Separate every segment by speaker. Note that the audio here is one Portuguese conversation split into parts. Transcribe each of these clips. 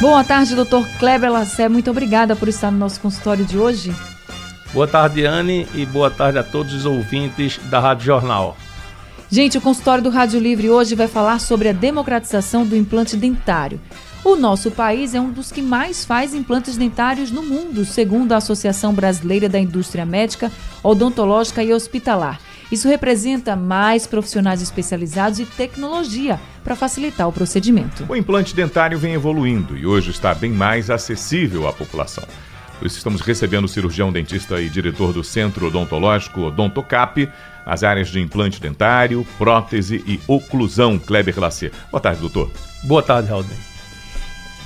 Speaker 1: Boa tarde, doutor Kleber Lassé. Muito obrigada por estar no nosso consultório de hoje.
Speaker 2: Boa tarde, Anne, e boa tarde a todos os ouvintes da Rádio Jornal.
Speaker 1: Gente, o consultório do Rádio Livre hoje vai falar sobre a democratização do implante dentário. O nosso país é um dos que mais faz implantes dentários no mundo, segundo a Associação Brasileira da Indústria Médica, Odontológica e Hospitalar. Isso representa mais profissionais especializados e tecnologia para facilitar o procedimento.
Speaker 3: O implante dentário vem evoluindo e hoje está bem mais acessível à população. Por isso estamos recebendo o cirurgião dentista e diretor do Centro Odontológico Odontocap, as áreas de implante dentário, prótese e oclusão, Kleber Lacer. Boa tarde, doutor.
Speaker 2: Boa tarde, Raul.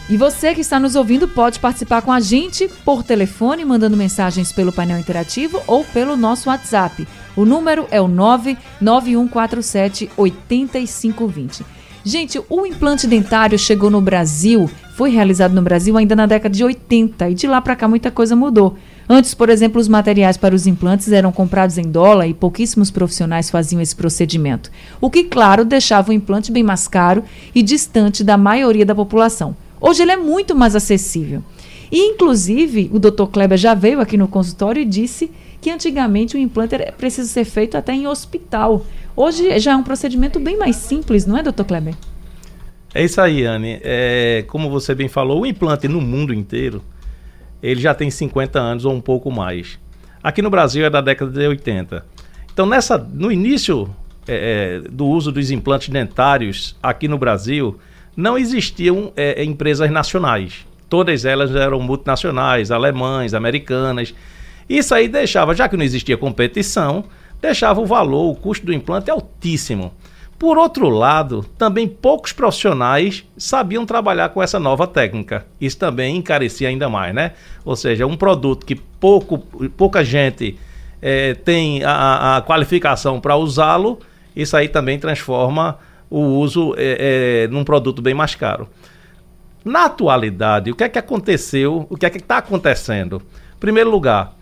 Speaker 1: E você que está nos ouvindo pode participar com a gente por telefone, mandando mensagens pelo painel interativo ou pelo nosso WhatsApp. O número é o 99147 8520. Gente, o implante dentário chegou no Brasil, foi realizado no Brasil ainda na década de 80 e de lá para cá muita coisa mudou. Antes, por exemplo, os materiais para os implantes eram comprados em dólar e pouquíssimos profissionais faziam esse procedimento, o que, claro, deixava o implante bem mais caro e distante da maioria da população. Hoje ele é muito mais acessível. E, inclusive, o Dr. Kleber já veio aqui no consultório e disse que antigamente o implante era preciso ser feito até em hospital. Hoje já é um procedimento bem mais simples, não é, doutor Kleber?
Speaker 2: É isso aí, Anne. É, como você bem falou, o implante no mundo inteiro, ele já tem 50 anos ou um pouco mais. Aqui no Brasil é da década de 80. Então, nessa, no início é, é, do uso dos implantes dentários aqui no Brasil, não existiam é, empresas nacionais. Todas elas eram multinacionais, alemães, americanas. Isso aí deixava, já que não existia competição, deixava o valor, o custo do implante altíssimo. Por outro lado, também poucos profissionais sabiam trabalhar com essa nova técnica. Isso também encarecia ainda mais, né? Ou seja, um produto que pouco, pouca gente é, tem a, a qualificação para usá-lo, isso aí também transforma o uso é, é, num produto bem mais caro. Na atualidade, o que é que aconteceu? O que é que está acontecendo? Em primeiro lugar,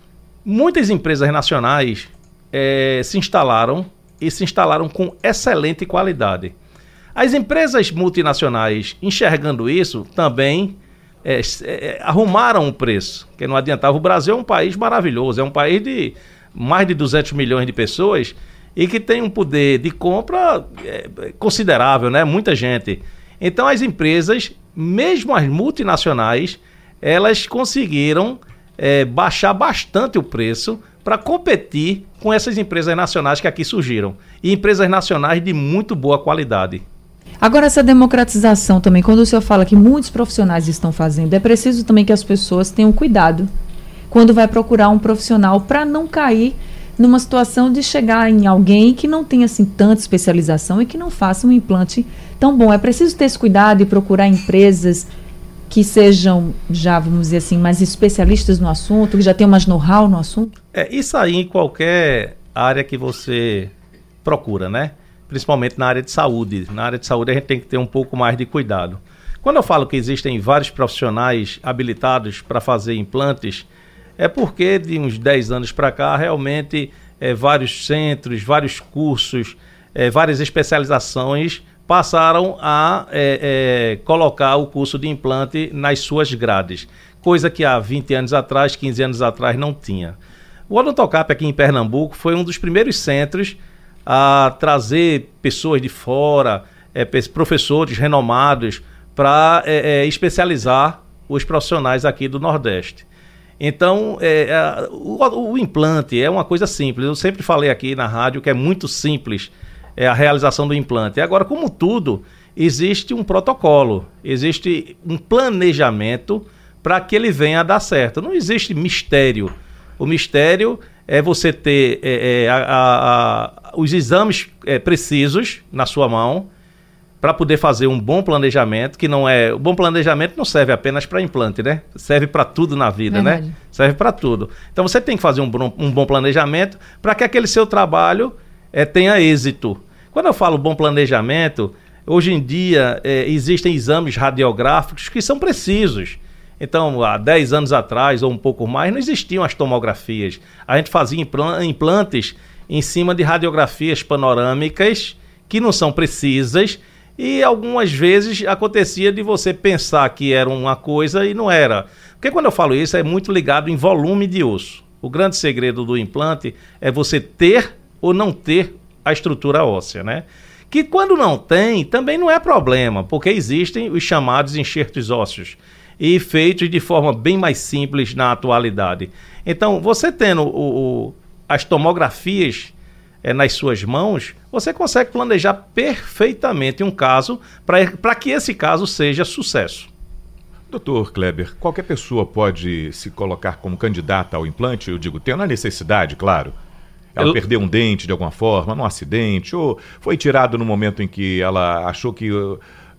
Speaker 2: muitas empresas nacionais é, se instalaram e se instalaram com excelente qualidade. As empresas multinacionais, enxergando isso, também é, é, arrumaram o preço, que não adiantava. O Brasil é um país maravilhoso, é um país de mais de 200 milhões de pessoas e que tem um poder de compra é, considerável, né? Muita gente. Então as empresas, mesmo as multinacionais, elas conseguiram é, baixar bastante o preço para competir com essas empresas nacionais que aqui surgiram. E empresas nacionais de muito boa qualidade.
Speaker 1: Agora, essa democratização também, quando o senhor fala que muitos profissionais estão fazendo, é preciso também que as pessoas tenham cuidado quando vai procurar um profissional para não cair numa situação de chegar em alguém que não tenha assim tanta especialização e que não faça um implante tão bom. É preciso ter esse cuidado e procurar empresas que sejam já, vamos dizer assim, mais especialistas no assunto, que já tenham mais know-how no assunto?
Speaker 2: É, isso aí em qualquer área que você procura, né? Principalmente na área de saúde. Na área de saúde a gente tem que ter um pouco mais de cuidado. Quando eu falo que existem vários profissionais habilitados para fazer implantes, é porque de uns 10 anos para cá, realmente, é, vários centros, vários cursos, é, várias especializações passaram a é, é, colocar o curso de implante nas suas grades, coisa que há 20 anos atrás, 15 anos atrás não tinha. O Odontocap aqui em Pernambuco foi um dos primeiros centros a trazer pessoas de fora, é, professores renomados, para é, é, especializar os profissionais aqui do Nordeste. Então, é, o, o implante é uma coisa simples. Eu sempre falei aqui na rádio que é muito simples é, a realização do implante. Agora, como tudo, existe um protocolo, existe um planejamento para que ele venha a dar certo. Não existe mistério. O mistério é você ter é, é, a, a, os exames é, precisos na sua mão, para poder fazer um bom planejamento, que não é. O bom planejamento não serve apenas para implante, né? Serve para tudo na vida, né?
Speaker 1: Verdade.
Speaker 2: né? Serve para tudo. Então você tem que fazer um, bom- um bom planejamento para que aquele seu trabalho eh, tenha êxito. Quando eu falo bom planejamento, hoje em dia eh, existem exames radiográficos que são precisos. Então, há 10 anos atrás ou um pouco mais, não existiam as tomografias. A gente fazia implan- implantes em cima de radiografias panorâmicas que não são precisas e algumas vezes acontecia de você pensar que era uma coisa e não era. Porque quando eu falo isso, é muito ligado em volume de osso. O grande segredo do implante é você ter ou não ter a estrutura óssea, né? Que quando não tem, também não é problema, porque existem os chamados enxertos ósseos e feitos de forma bem mais simples na atualidade. Então, você tendo o- o- as tomografias eh, nas suas mãos, você consegue planejar perfeitamente um caso para que esse caso seja sucesso.
Speaker 3: Doutor Kleber, qualquer pessoa pode se colocar como candidata ao implante? Eu digo, tendo a necessidade, claro. Ela
Speaker 2: Eu-
Speaker 3: perdeu um dente de alguma forma, num acidente, ou foi tirado no momento em que ela achou que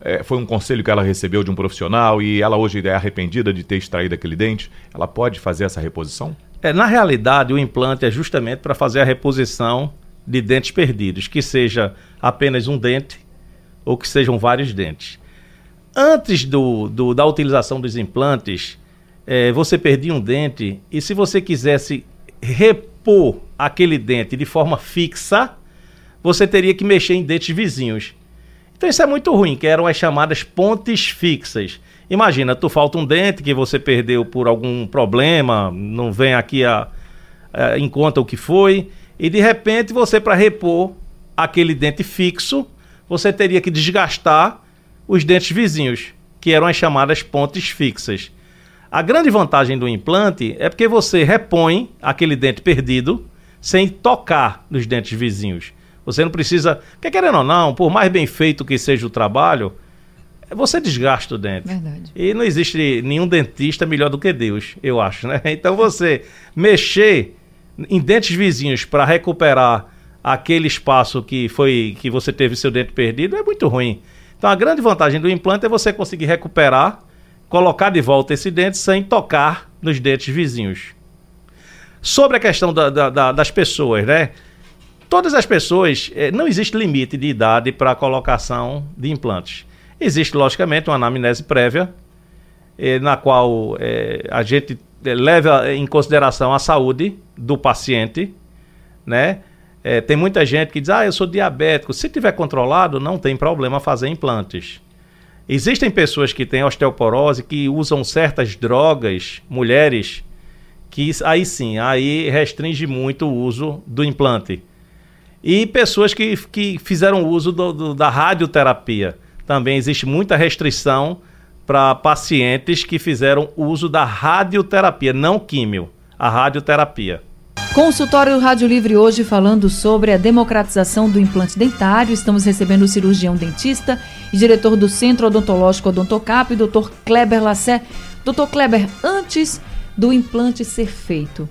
Speaker 3: eh, foi um conselho que ela recebeu de um profissional e ela hoje é arrependida de ter extraído aquele dente. Ela pode fazer essa reposição?
Speaker 2: É, na realidade, o implante é justamente para fazer a reposição de dentes perdidos, que seja apenas um dente ou que sejam vários dentes. Antes do, do- da utilização dos implantes, eh, você perdia um dente e se você quisesse repor aquele dente de forma fixa, você teria que mexer em dentes vizinhos. Então isso é muito ruim, que eram as chamadas pontes fixas. Imagina, tu falta um dente que você perdeu por algum problema, não vem aqui a, a- em conta o que foi, e de repente você para repor aquele dente fixo, você teria que desgastar os dentes vizinhos, que eram as chamadas pontes fixas. A grande vantagem do implante é porque você repõe aquele dente perdido sem tocar nos dentes vizinhos. Você não precisa, quer querendo ou não, por mais bem feito que seja o trabalho, você desgasta o dente.
Speaker 1: Verdade.
Speaker 2: E não existe nenhum dentista melhor do que Deus, eu acho, né? Então você mexer em dentes vizinhos para recuperar aquele espaço que foi que você teve seu dente perdido é muito ruim. Então a grande vantagem do implante é você conseguir recuperar, colocar de volta esse dente sem tocar nos dentes vizinhos. Sobre a questão da- da- da- das pessoas, né? Todas as pessoas, eh, não existe limite de idade para a colocação de implantes. Existe, logicamente, uma anamnese prévia, eh, na qual eh, a gente leva em consideração a saúde do paciente, né? Tem muita gente que diz, ah, eu sou diabético. Se tiver controlado, não tem problema fazer implantes. Existem pessoas que têm osteoporose, que usam certas drogas, mulheres, que aí sim, aí restringe muito o uso do implante. E pessoas que, que fizeram uso do- do- da radioterapia. Também existe muita restrição para pacientes que fizeram uso da radioterapia, não químio, a radioterapia.
Speaker 1: Consultório Rádio Livre hoje falando sobre a democratização do implante dentário. Estamos recebendo o cirurgião dentista e diretor do Centro Odontológico Odontocap, Dr. Kleber Lassé. Dr. Kleber, antes do implante ser feito,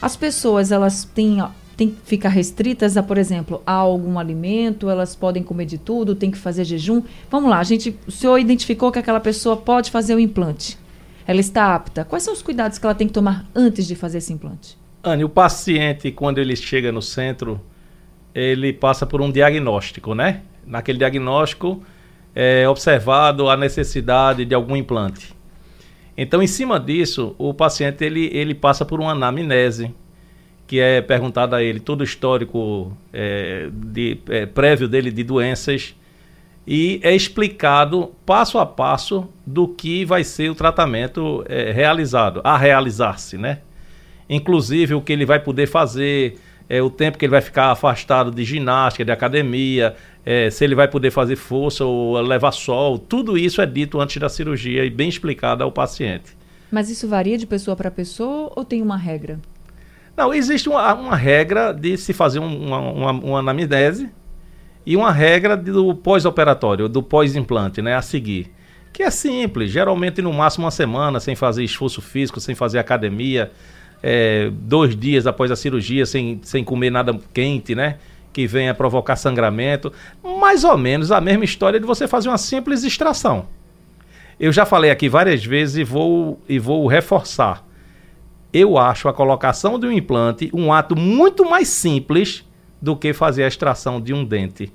Speaker 1: as pessoas elas têm, que ficar restritas a, por exemplo, a algum alimento, elas podem comer de tudo, tem que fazer jejum. Vamos lá, a gente, o senhor identificou que aquela pessoa pode fazer o implante. Ela está apta. Quais são os cuidados que ela tem que tomar antes de fazer esse implante?
Speaker 2: Anne, o paciente, quando ele chega no centro, ele passa por um diagnóstico, né? Naquele diagnóstico é observado a necessidade de algum implante. Então, em cima disso, o paciente ele, ele passa por uma anamnese, que é perguntado a ele todo o histórico é, de, é, prévio dele de doenças e é explicado passo a passo do que vai ser o tratamento é, realizado, a realizar-se, né? Inclusive o que ele vai poder fazer, é, o tempo que ele vai ficar afastado de ginástica, de academia, é, se ele vai poder fazer força ou levar sol, tudo isso é dito antes da cirurgia e bem explicado ao paciente.
Speaker 1: Mas isso varia de pessoa para pessoa ou tem uma regra?
Speaker 2: Não, existe uma, uma regra de se fazer um- uma, uma, uma anamnese e uma regra do pós-operatório, do pós-implante, né, a seguir. Que é simples, geralmente no máximo uma semana, sem fazer esforço físico, sem fazer academia, é, dois dias após a cirurgia, sem, sem comer nada quente, né? que venha provocar sangramento. Mais ou menos a mesma história de você fazer uma simples extração. Eu já falei aqui várias vezes e vou, e vou reforçar. Eu acho a colocação de um implante um ato muito mais simples do que fazer a extração de um dente.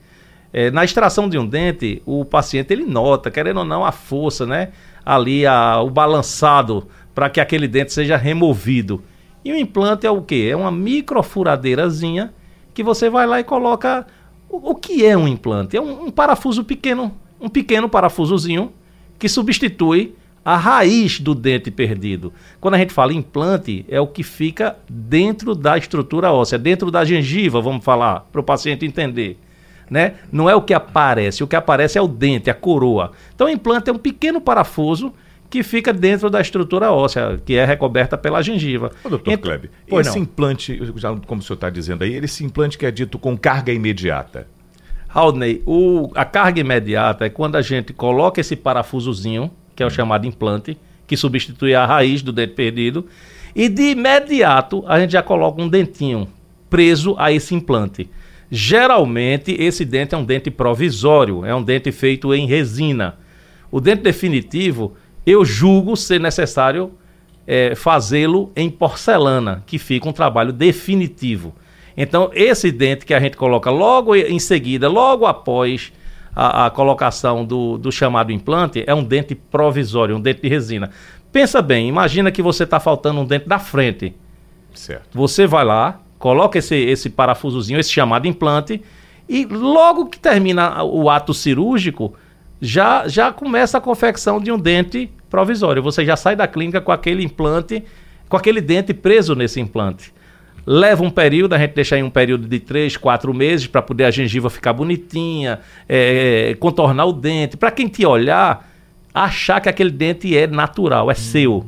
Speaker 2: É, na extração de um dente, o paciente ele nota, querendo ou não, a força, né? Ali, a, o balançado para que aquele dente seja removido. E o implante é o quê? É uma microfuradeirazinha que você vai lá e coloca. O, o que é um implante? É um, um parafuso pequeno, um pequeno parafusozinho que substitui a raiz do dente perdido. Quando a gente fala implante, é o que fica dentro da estrutura óssea, dentro da gengiva, vamos falar, para o paciente entender. Né? Não é o que aparece, o que aparece é o dente, a coroa. Então, o implante é um pequeno parafuso que fica dentro da estrutura óssea, que é recoberta pela gengiva.
Speaker 3: Ô, doutor Ent... Klebe, esse não. implante, já, como o senhor está dizendo aí, esse implante que é dito com carga imediata.
Speaker 2: Haldney, o, a carga imediata é quando a gente coloca esse parafusozinho, que é o hum. chamado implante, que substitui a raiz do dente perdido, e de imediato a gente já coloca um dentinho preso a esse implante. Geralmente esse dente é um dente provisório, é um dente feito em resina. O dente definitivo eu julgo ser necessário é, fazê-lo em porcelana, que fica um trabalho definitivo. Então, esse dente que a gente coloca logo em seguida, logo após a, a colocação do, do, chamado implante, é um dente provisório, um dente de resina. Pensa bem, imagina que você está faltando um dente da frente.
Speaker 3: Certo.
Speaker 2: Você vai lá, coloca esse, esse parafusozinho, esse chamado implante, e logo que termina o ato cirúrgico, já, já começa a confecção de um dente provisório. Você já sai da clínica com aquele implante, com aquele dente preso nesse implante. Leva um período, a gente deixa aí um período de 3, 4 meses para poder a gengiva ficar bonitinha, é, contornar o dente. Para quem te olhar, achar que aquele dente é natural, é hum. seu.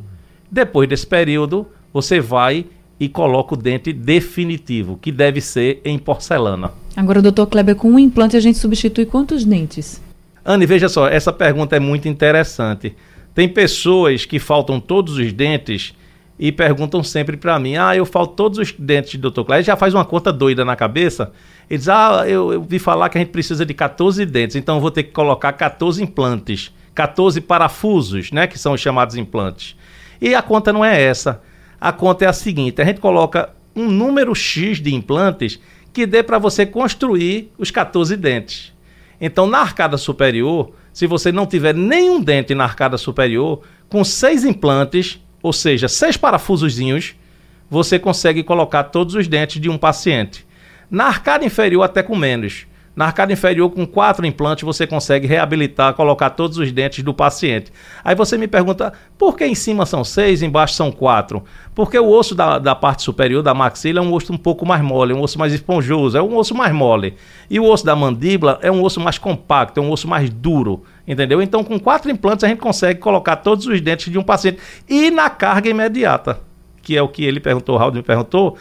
Speaker 2: Depois desse período, você vai e coloca o dente definitivo, que deve ser em porcelana.
Speaker 1: Agora, doutor Kleber, com um implante a gente substitui quantos dentes?
Speaker 2: Anne, veja só, essa pergunta é muito interessante. Tem pessoas que faltam todos os dentes e perguntam sempre para mim: ah, eu falto todos os dentes, doutor Cláudio. Já faz uma conta doida na cabeça. Ele diz: ah, eu, eu vi falar que a gente precisa de 14 dentes, então eu vou ter que colocar 14 implantes, 14 parafusos, né, que são os chamados implantes. E a conta não é essa. A conta é a seguinte: a gente coloca um número X de implantes que dê para você construir os 14 dentes. Então, na arcada superior, se você não tiver nenhum dente na arcada superior, com seis implantes, ou seja, seis parafusozinhos, você consegue colocar todos os dentes de um paciente. Na arcada inferior, até com menos. Na arcada inferior, com quatro implantes, você consegue reabilitar, colocar todos os dentes do paciente. Aí você me pergunta, por que em cima são seis, embaixo são quatro? Porque o osso da, da parte superior, da maxila, é um osso um pouco mais mole, é um osso mais esponjoso, é um osso mais mole. E o osso da mandíbula é um osso mais compacto, é um osso mais duro, entendeu? Então, com quatro implantes, a gente consegue colocar todos os dentes de um paciente. E na carga imediata, que é o que ele perguntou, o Raul me perguntou,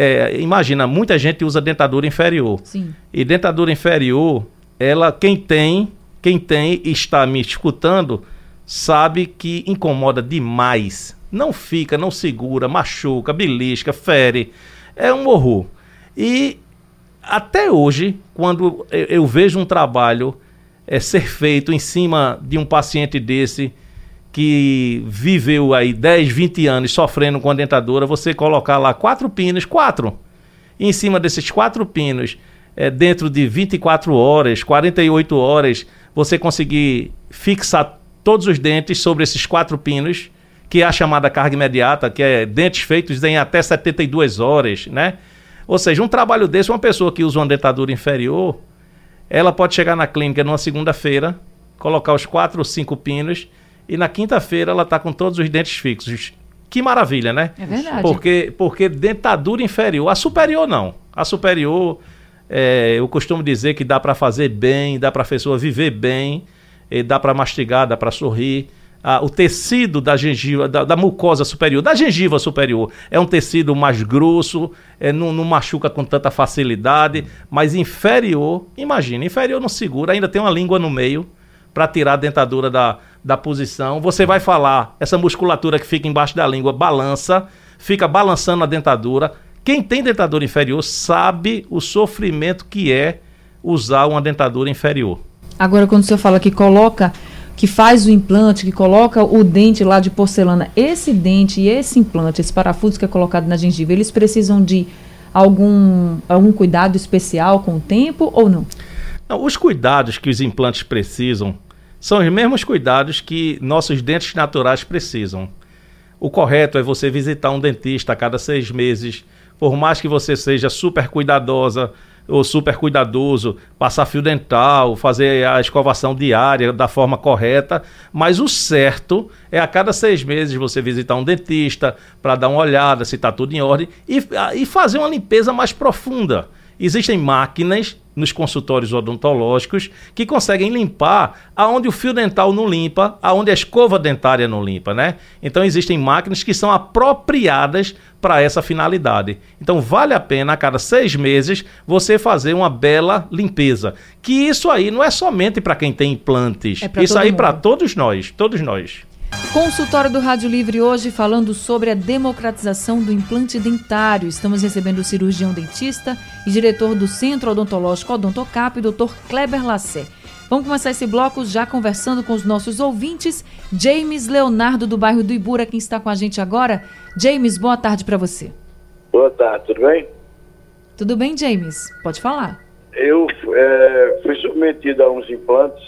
Speaker 2: é, imagina, muita gente usa dentadura inferior.
Speaker 1: Sim.
Speaker 2: E dentadura inferior, ela, quem tem, quem tem e está me escutando, sabe que incomoda demais. Não fica, não segura, machuca, belisca, fere. É um horror. E até hoje, quando eu, eu vejo um trabalho é, ser feito em cima de um paciente desse, que viveu aí 10, 20 anos sofrendo com a dentadura, você colocar lá quatro pinos, quatro, e em cima desses quatro pinos, é, dentro de 24 horas, 48 horas, você conseguir fixar todos os dentes sobre esses quatro pinos, que é a chamada carga imediata, que é dentes feitos em até 72 horas, né? Ou seja, um trabalho desse, uma pessoa que usa uma dentadura inferior, ela pode chegar na clínica numa segunda-feira, colocar os quatro ou cinco pinos e na quinta-feira ela está com todos os dentes fixos. Que maravilha, né?
Speaker 1: É verdade.
Speaker 2: Porque, porque dentadura inferior, a superior não. A superior, é, eu costumo dizer que dá para fazer bem, dá para a pessoa viver bem, dá para mastigar, dá para sorrir. Ah, o tecido da gengiva, da, da, mucosa superior, da gengiva superior, é um tecido mais grosso, é, não, não machuca com tanta facilidade, mas inferior, imagina, inferior não segura, ainda tem uma língua no meio para tirar a dentadura da, da posição. Você vai falar, essa musculatura que fica embaixo da língua balança, fica balançando a dentadura. Quem tem dentadura inferior sabe o sofrimento que é usar uma dentadura inferior.
Speaker 1: Agora, quando o senhor fala que coloca, que faz o implante, que coloca o dente lá de porcelana, esse dente e esse implante, esse parafuso que é colocado na gengiva, eles precisam de algum, algum cuidado especial com o tempo ou não?
Speaker 2: não? Os cuidados que os implantes precisam são os mesmos cuidados que nossos dentes naturais precisam. O correto é você visitar um dentista a cada seis meses, por mais que você seja super cuidadosa ou super cuidadoso, passar fio dental, fazer a escovação diária da forma correta, mas o certo é a cada seis meses você visitar um dentista para dar uma olhada se está tudo em ordem e, e fazer uma limpeza mais profunda. Existem máquinas nos consultórios odontológicos que conseguem limpar aonde o fio dental não limpa, aonde a escova dentária não limpa, né? Então existem máquinas que são apropriadas para essa finalidade. Então vale a pena a cada seis meses você fazer uma bela limpeza. Que isso aí não é somente para quem tem implantes, é isso aí para todos nós, todos nós.
Speaker 1: Consultório do Rádio Livre hoje falando sobre a democratização do implante dentário. Estamos recebendo o cirurgião dentista e diretor do Centro Odontológico Odontocap, Dr. Kleber Lassé. Vamos começar esse bloco já conversando com os nossos ouvintes. James Leonardo, do bairro do Ibura, quem está com a gente agora. James, boa tarde para você.
Speaker 4: Boa tarde, tudo bem?
Speaker 1: Tudo bem, James? Pode falar.
Speaker 4: Eu é, fui submetido a uns implantes,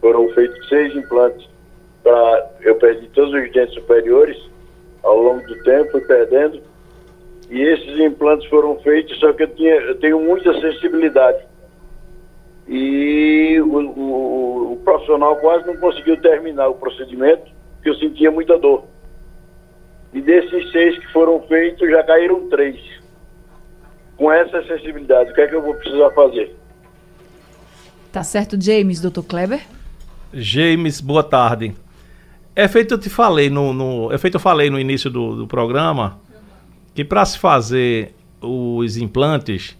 Speaker 4: foram feitos seis implantes pra, eu perdi todos os dentes superiores ao longo do tempo, fui perdendo. E esses implantes foram feitos, só que eu, tinha, eu tenho muita sensibilidade. E o, o, o profissional quase não conseguiu terminar o procedimento, porque eu sentia muita dor. E desses seis que foram feitos, já caíram três. Com essa sensibilidade, o que é que eu vou precisar fazer?
Speaker 1: Tá certo, James, doutor Kleber?
Speaker 2: James, boa tarde. É feito eu te falei no, no é feito eu falei no início do, do programa que para se fazer os implantes,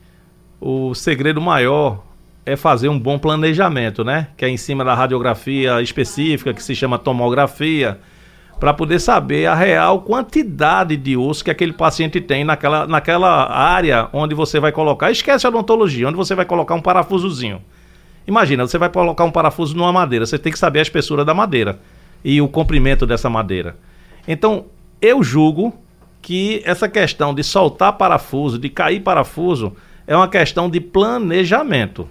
Speaker 2: o segredo maior é fazer um bom planejamento, né? Que é em cima da radiografia específica que se chama tomografia, para poder saber a real quantidade de osso que aquele paciente tem naquela, naquela área onde você vai colocar. Esquece a odontologia, onde você vai colocar um parafusozinho. Imagina, você vai colocar um parafuso numa madeira, você tem que saber a espessura da madeira e o comprimento dessa madeira. Então, eu julgo que essa questão de soltar parafuso, de cair parafuso, é uma questão de planejamento.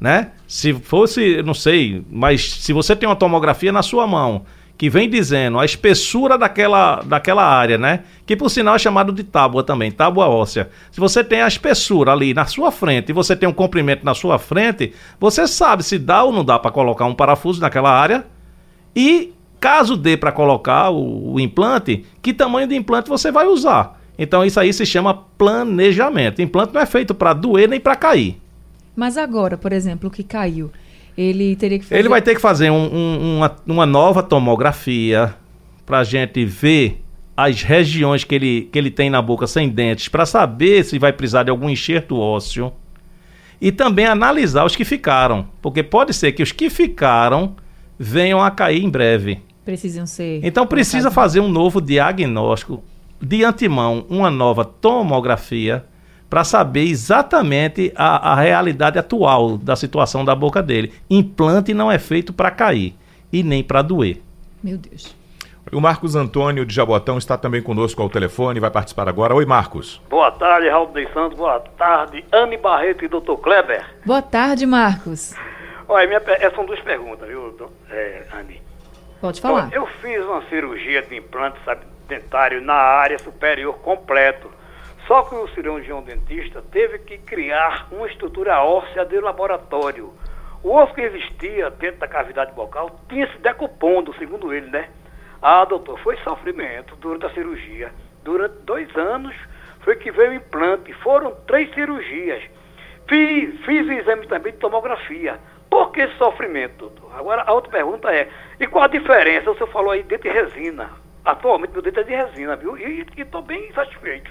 Speaker 2: Né? Se fosse, não sei, mas se você tem uma tomografia na sua mão que vem dizendo a espessura daquela, daquela área, né? Que por sinal é chamado de tábua também, tábua óssea. Se você tem a espessura ali na sua frente e você tem um comprimento na sua frente, você sabe se dá ou não dá para colocar um parafuso naquela área e Caso dê para colocar o, o, implante, que tamanho de implante você vai usar? Então isso aí se chama planejamento. Implante não é feito para doer nem para cair.
Speaker 1: Mas agora, por exemplo, o que caiu, ele teria que fazer...
Speaker 2: Ele vai ter que fazer um, um, uma, uma nova tomografia para a gente ver as regiões que ele, que ele tem na boca sem dentes, para saber se vai precisar de algum enxerto ósseo. E também analisar os que ficaram, porque pode ser que os que ficaram venham a cair em breve.
Speaker 1: Precisam ser.
Speaker 2: Então precisa fazer um novo diagnóstico, de antemão, uma nova tomografia, para saber exatamente a, a realidade atual da situação da boca dele. Implante não é feito para cair e nem para doer.
Speaker 1: Meu Deus.
Speaker 3: O Marcos Antônio de Jabotão está também conosco ao telefone, vai participar agora. Oi, Marcos.
Speaker 5: Boa tarde, Raul de Santos. Boa tarde, Anne Barreto e Dr. Kleber.
Speaker 1: Boa tarde, Marcos.
Speaker 5: Olha, minha, essas são duas perguntas, viu, é, Anne?
Speaker 1: Pode falar.
Speaker 5: Eu, eu fiz uma cirurgia de implante dentário na área superior completo. Só que o cirurgião dentista teve que criar uma estrutura óssea de laboratório. O osso que existia dentro da cavidade bucal tinha se decompondo, segundo ele, né? Ah, doutor, foi sofrimento durante a cirurgia. Durante dois anos foi que veio o implante. Foram três cirurgias. Fiz, fiz exame também de tomografia. Por que esse sofrimento, doutor? Agora, a outra pergunta é, e qual a diferença? O senhor falou aí dente de resina. Atualmente meu dente é de resina, viu? E estou bem satisfeito.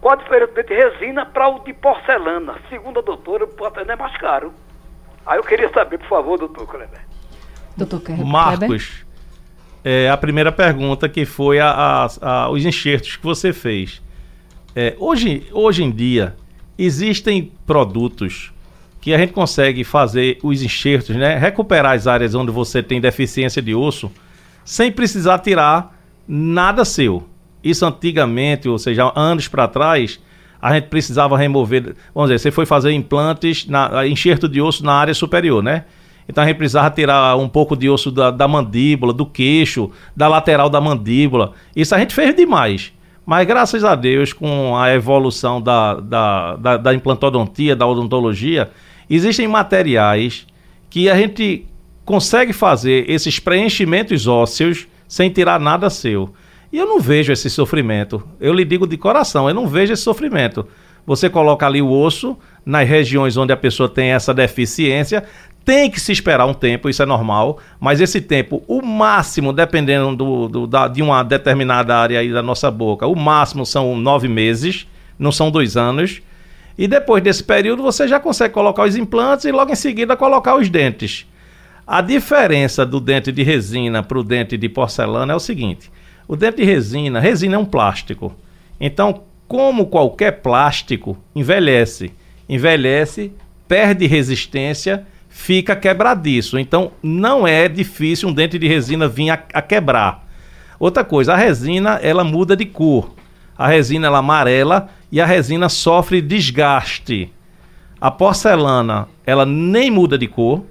Speaker 5: Qual a diferença do dente de resina para o de porcelana? Segundo a doutora, o porcelana é mais caro. Aí eu queria saber, por favor, doutor Kleber.
Speaker 1: Doutor Kleber.
Speaker 2: Marcos, é, a primeira pergunta que foi a, a, a, os enxertos que você fez. É, hoje, hoje em dia, existem produtos que a gente consegue fazer os enxertos, né? Recuperar as áreas onde você tem deficiência de osso sem precisar tirar nada seu. Isso antigamente, ou seja, anos para trás, a gente precisava remover. Vamos dizer, você foi fazer implantes, na, enxerto de osso na área superior, né? Então a gente precisava tirar um pouco de osso da, da mandíbula, do queixo, da lateral da mandíbula. Isso a gente fez demais. Mas graças a Deus, com a evolução da, da, da, da implantodontia, da odontologia, existem materiais que a gente consegue fazer esses preenchimentos ósseos sem tirar nada seu. E eu não vejo esse sofrimento. Eu lhe digo de coração, eu não vejo esse sofrimento. Você coloca ali o osso nas regiões onde a pessoa tem essa deficiência, tem que se esperar um tempo, isso é normal, mas esse tempo, o máximo, dependendo do, do da, de uma determinada área aí da nossa boca, o máximo são nove meses, não são dois anos. E depois desse período você já consegue colocar os implantes e logo em seguida colocar os dentes. A diferença do dente de resina para o dente de porcelana é o seguinte: o dente de resina, resina é um plástico. Então, como qualquer plástico, envelhece. Envelhece, perde resistência fica quebradiço. Então não é difícil um dente de resina vir a, a, quebrar. Outra coisa, a resina ela muda de cor. A resina ela amarela e a resina sofre desgaste. A porcelana ela nem muda de cor.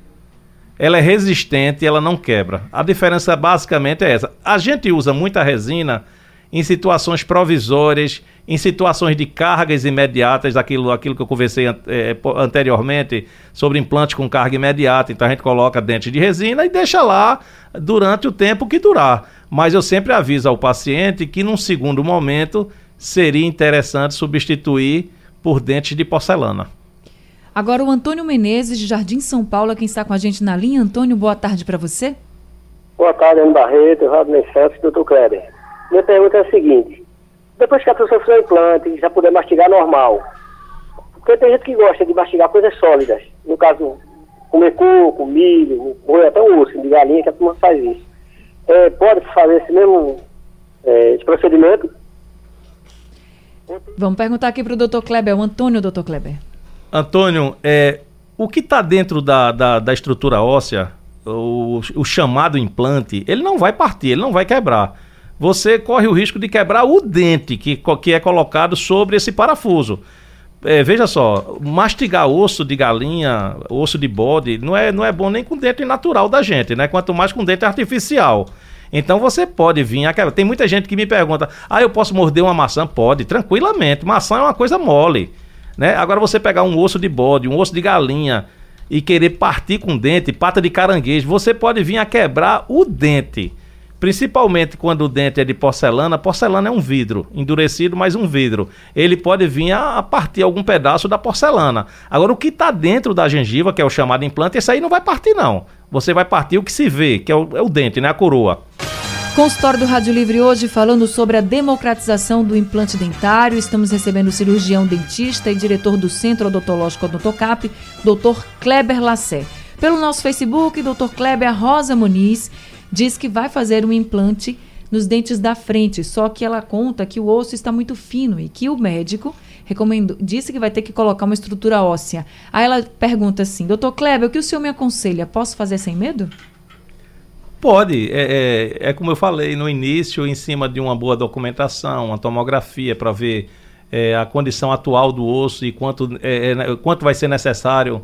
Speaker 2: Ela é resistente e ela não quebra. A diferença basicamente é essa. A gente usa muita resina em situações provisórias, em situações de cargas imediatas, aquilo, aquilo que eu conversei é, anteriormente sobre implante com carga imediata. Então a gente coloca dente de resina e deixa lá durante o tempo que durar. Mas eu sempre aviso ao paciente que num segundo momento seria interessante substituir por dentes de porcelana.
Speaker 1: Agora o Antônio Menezes, de Jardim São Paulo, é quem está com a gente na linha. Antônio, boa tarde para você.
Speaker 6: Boa tarde, Ana Barreto, Rodney Santos e doutor Kleber. Minha pergunta é a seguinte: depois que a pessoa fizer o implante e já puder mastigar normal, porque tem gente que gosta de mastigar coisas sólidas, no caso, comer coco, milho, ou até um osso de galinha, que a turma faz isso. É, pode fazer esse mesmo é, esse procedimento?
Speaker 1: Vamos perguntar aqui para o doutor Kleber, o Antônio, doutor Kleber.
Speaker 2: Antônio, é, o que está dentro da, da, da, estrutura óssea, o, o chamado implante, ele não vai partir, ele não vai quebrar você corre o risco de quebrar o dente que, que é colocado sobre esse parafuso. É, veja só, mastigar osso de galinha, osso de bode, não é, não é bom nem com dente natural da gente, né? Quanto mais com dente artificial. Então você pode vir aquela. Tem muita gente que me pergunta: ah, eu posso morder uma maçã? Pode, tranquilamente. Maçã é uma coisa mole. Né? Agora você pegar um osso de bode, um osso de galinha e querer partir com dente, pata de caranguejo, você pode vir a quebrar o dente. Principalmente quando o dente é de porcelana, porcelana é um vidro, endurecido, mas um vidro. Ele pode vir a, partir algum pedaço da porcelana. Agora, o que está dentro da gengiva, que é o chamado implante, esse aí não vai partir, não. Você vai partir o que se vê, que é o, é o dente, né? A coroa.
Speaker 1: Consultório do Rádio Livre hoje falando sobre a democratização do implante dentário. Estamos recebendo o cirurgião dentista e diretor do Centro Odontológico Odontocap, Dr. Kleber Lassé. Pelo nosso Facebook, Dr. Kleber Rosa Muniz diz que vai fazer um implante nos dentes da frente, só que ela conta que o osso está muito fino e que o médico recomendou, disse que vai ter que colocar uma estrutura óssea. Aí ela pergunta assim, doutor Kleber, o que o senhor me aconselha? Posso fazer sem medo?
Speaker 2: Pode, é, é, é como eu falei no início, em cima de uma boa documentação, uma tomografia para ver é, a condição atual do osso e quanto, é, é, quanto vai ser necessário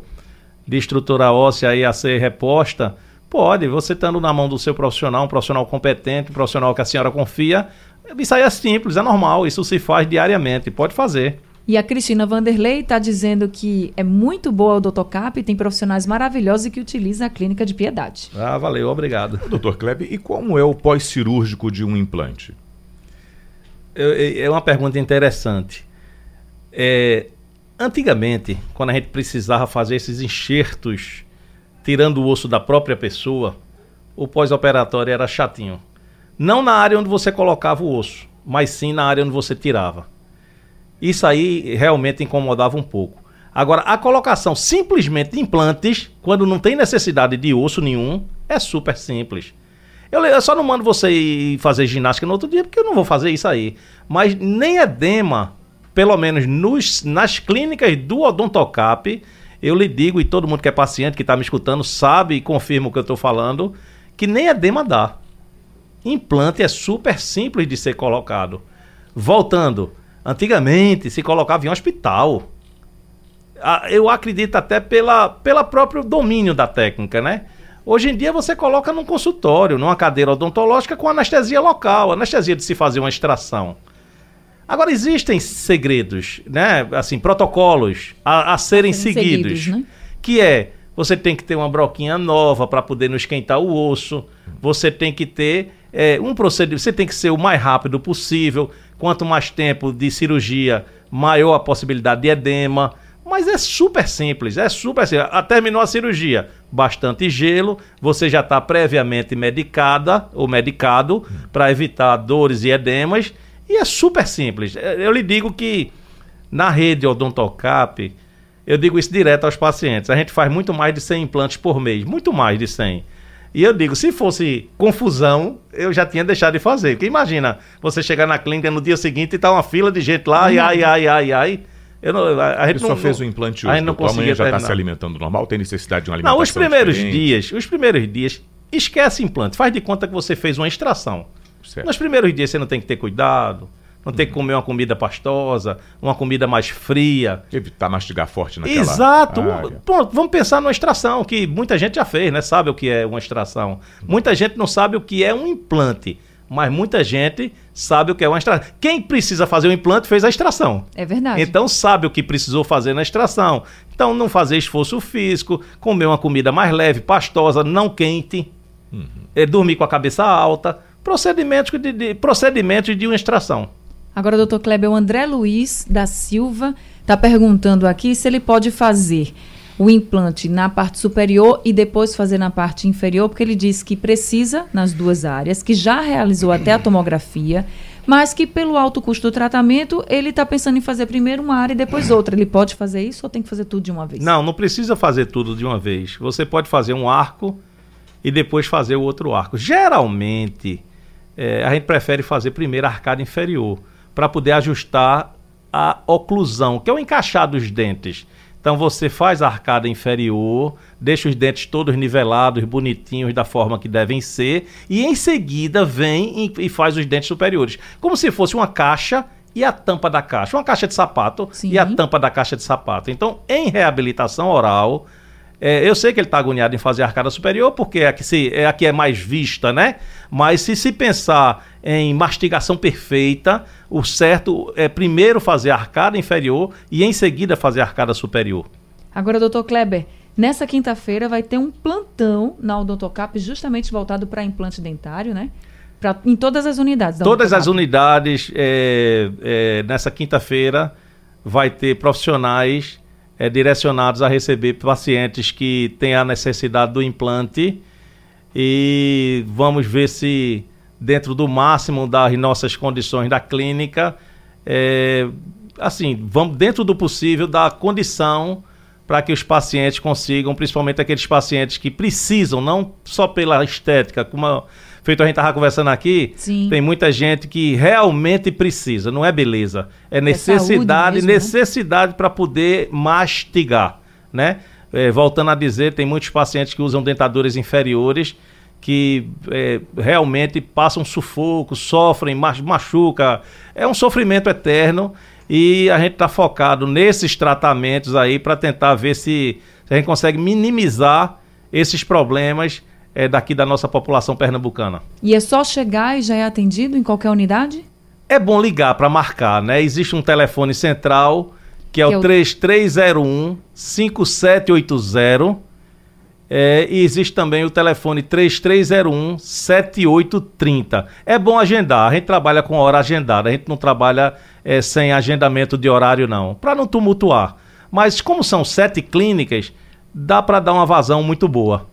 Speaker 2: de estrutura óssea aí a ser reposta Pode, você estando na mão do seu profissional, um profissional competente, um profissional que a senhora confia, isso aí é simples, é normal, isso se faz diariamente, pode fazer.
Speaker 1: E a Cristina Vanderlei está dizendo que é muito boa o Dr. Cap, tem profissionais maravilhosos e que utiliza a clínica de piedade.
Speaker 2: Ah, valeu, obrigado.
Speaker 3: Doutor Kleber, e como é o pós-cirúrgico de um implante?
Speaker 2: É, é uma pergunta interessante. É, antigamente, quando a gente precisava fazer esses enxertos tirando o osso da própria pessoa, o pós-operatório era chatinho. Não na área onde você colocava o osso, mas sim na área onde você tirava. Isso aí realmente incomodava um pouco. Agora, a colocação simplesmente de implantes, quando não tem necessidade de osso nenhum, é super simples. Eu, só não mando você ir fazer ginástica no outro dia, porque eu não vou fazer isso aí. Mas nem edema pelo menos nos, nas clínicas do Odontocap, eu lhe digo, e todo mundo que é paciente, que está me escutando, sabe e confirma o que eu estou falando, que nem edema dá. Implante é super simples de ser colocado. Voltando, antigamente se colocava em hospital. Ah, Eu acredito até pela, pela próprio domínio da técnica, né? Hoje em dia você coloca num consultório, numa cadeira odontológica com anestesia local, anestesia de se fazer uma extração. Agora existem segredos, né? Assim, protocolos a, a serem
Speaker 1: serem
Speaker 2: seguidos,
Speaker 1: seguidos, né?
Speaker 2: que é você tem que ter uma broquinha nova para poder não esquentar o osso. Você tem que ter é, um procedimento. Você tem que ser o mais rápido possível. Quanto mais tempo de cirurgia, maior a possibilidade de edema. Mas é super simples, é super simples. Ah, terminou a cirurgia, bastante gelo, você já está previamente medicada ou medicado para evitar dores e edemas. E é super simples. É, Eu lhe digo que na rede Odontocap, eu digo isso direto aos pacientes. A gente faz muito mais de 100 implantes por mês, muito mais de 100. E eu digo, se fosse confusão, eu já tinha deixado de fazer. Porque imagina, você chegar na clínica no dia seguinte e tá uma fila de gente lá, e ai, ai, ai, ai. Eu não, a, a gente
Speaker 3: só
Speaker 2: não,
Speaker 3: fez o implante
Speaker 2: a
Speaker 3: hoje,
Speaker 2: gente não
Speaker 3: já está se alimentando normal? Tem necessidade de uma alimentação
Speaker 2: Não, os primeiros
Speaker 3: diferente?
Speaker 2: dias, os primeiros dias, esquece implante. Faz de conta que você fez uma extração.
Speaker 3: Certo.
Speaker 2: Nos primeiros dias você não tem que ter cuidado, não tem que comer uma comida pastosa, uma comida mais fria.
Speaker 3: Evitar mastigar forte naquela
Speaker 2: Exato.
Speaker 3: área.
Speaker 2: Pronto, vamos pensar numa extração, que muita gente já fez, né? Sabe o que é uma extração. Muita gente não sabe o que é um implante, mas muita gente sabe o que é uma extração. Quem precisa fazer o implante fez a extração.
Speaker 1: É verdade.
Speaker 2: Então sabe o que precisou fazer na extração. Então não fazer esforço físico, comer uma comida mais leve, pastosa, não quente, é, dormir com a cabeça alta, procedimentos de, de- procedimentos de uma extração.
Speaker 1: Agora, doutor Kleber, o André Luiz da Silva está perguntando aqui se ele pode fazer o implante na parte superior e depois fazer na parte inferior, porque ele disse que precisa nas duas áreas, que já realizou até a tomografia, mas que pelo alto custo do tratamento, ele está pensando em fazer primeiro uma área e depois outra. Ele pode fazer isso ou tem que fazer tudo de uma vez?
Speaker 2: Não, não precisa fazer tudo de uma vez. Você pode fazer um arco e depois fazer o outro arco. Geralmente, eh, a gente prefere fazer primeiro arcada inferior, para poder ajustar a oclusão, que é o encaixar dos dentes. Então você faz a arcada inferior, deixa os dentes todos nivelados, bonitinhos, da forma que devem ser, e em seguida vem e, faz os dentes superiores. Como se fosse uma caixa e a tampa da caixa. Uma caixa de sapato
Speaker 1: Sim.
Speaker 2: e a tampa da caixa de sapato. Então, em reabilitação oral, é, eu sei que ele está agoniado em fazer a arcada superior, porque é a que, se, é a que é mais vista, né? Mas se se pensar em mastigação perfeita, o certo é primeiro fazer a arcada inferior e em seguida fazer a arcada superior.
Speaker 1: Agora, doutor Kleber, nessa quinta-feira vai ter um plantão na Odontocap justamente voltado para implante dentário, né? Pra, em todas as unidades da
Speaker 2: Todas as unidades, é, é, nessa quinta-feira, vai ter profissionais é, direcionados a receber pacientes que têm a necessidade do implante e vamos ver se, dentro do máximo das nossas condições da clínica, é, assim, vamos dentro do possível dar condição para que os pacientes consigam, principalmente aqueles pacientes que precisam, não só pela estética, como a, feito a gente estava conversando aqui,
Speaker 1: Sim.
Speaker 2: tem muita gente que realmente precisa, não é beleza, é necessidade,
Speaker 1: saúde mesmo, né?
Speaker 2: necessidade para poder mastigar, né? É, voltando a dizer, tem muitos pacientes que usam dentaduras inferiores que é, realmente passam sufoco, sofrem, mach- machuca, é um sofrimento eterno e a gente está focado nesses tratamentos aí para tentar ver se, se a gente consegue minimizar esses problemas é, daqui da nossa população pernambucana.
Speaker 1: E é só chegar e já é atendido em qualquer unidade?
Speaker 2: É bom ligar para marcar, né? Existe um telefone central que é
Speaker 1: Que
Speaker 2: o
Speaker 1: o-
Speaker 2: 3301 5780. É, e existe também o telefone 3301 7830. É bom agendar. A gente trabalha com hora agendada. A gente não trabalha é, sem agendamento de horário, não. Para não tumultuar. Mas como são sete clínicas, dá para dar uma vazão muito boa.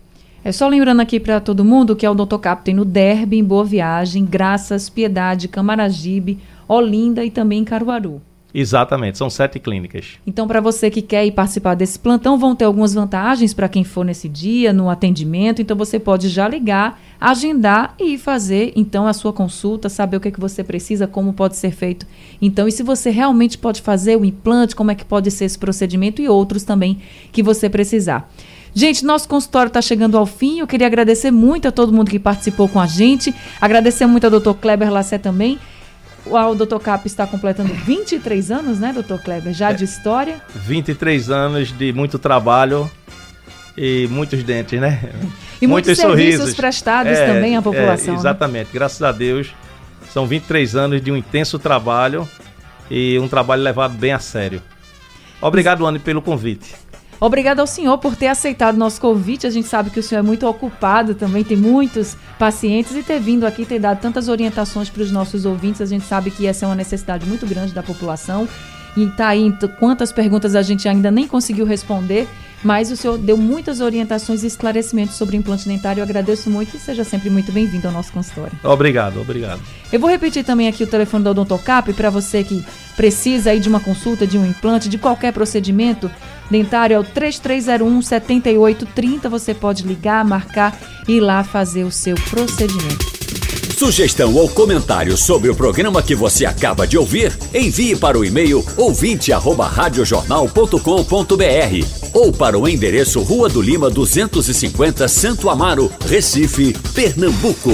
Speaker 1: É só lembrando aqui para todo mundo que a Odontocap tem no Derby, em Boa Viagem, Graças, Piedade, Camaragibe, Olinda e também Caruaru.
Speaker 2: Exatamente, são sete clínicas.
Speaker 1: Então, para você que quer ir participar desse plantão, vão ter algumas vantagens para quem for nesse dia, no atendimento. Então, você pode já ligar, agendar e fazer, então, a sua consulta, saber o que, é que você precisa, como pode ser feito. Então, e se você realmente pode fazer o implante, como é que pode ser esse procedimento e outros também que você precisar. Gente, nosso consultório está chegando ao fim. Eu queria agradecer muito a todo mundo que participou com a gente. Agradecer muito ao doutor Kleber Lassé também. O Dr. Cap está completando 23 anos, né, Dr. Kleber? Já é, de história?
Speaker 2: 23 anos de muito trabalho e muitos dentes, né?
Speaker 1: E muitos, muitos serviços sorrisos. prestados é, também à população.
Speaker 2: É, exatamente, né? graças a Deus. São 23 anos de um intenso trabalho e um trabalho levado bem a sério. Obrigado, Anne, pelo convite.
Speaker 1: Obrigada ao senhor por ter aceitado o nosso convite. A gente sabe que o senhor é muito ocupado também, tem muitos pacientes e ter vindo aqui ter dado tantas orientações para os nossos ouvintes. A gente sabe que essa é uma necessidade muito grande da população. E tá aí quantas perguntas a gente ainda nem conseguiu responder, mas o senhor deu muitas orientações e esclarecimentos sobre implante dentário. Eu agradeço muito e seja sempre muito bem-vindo ao nosso consultório.
Speaker 2: Obrigado, obrigado.
Speaker 1: Eu vou repetir também aqui o telefone da Odontocap para você que precisa aí de uma consulta, de um implante, de qualquer procedimento dentário é o 3301 7830. Você pode ligar, marcar e ir lá fazer o seu procedimento.
Speaker 7: Sugestão ou comentário sobre o programa que você acaba de ouvir, envie para o e-mail ouvinte@radiojornal.com.br ou para o endereço Rua do Lima 250, Santo Amaro, Recife, Pernambuco.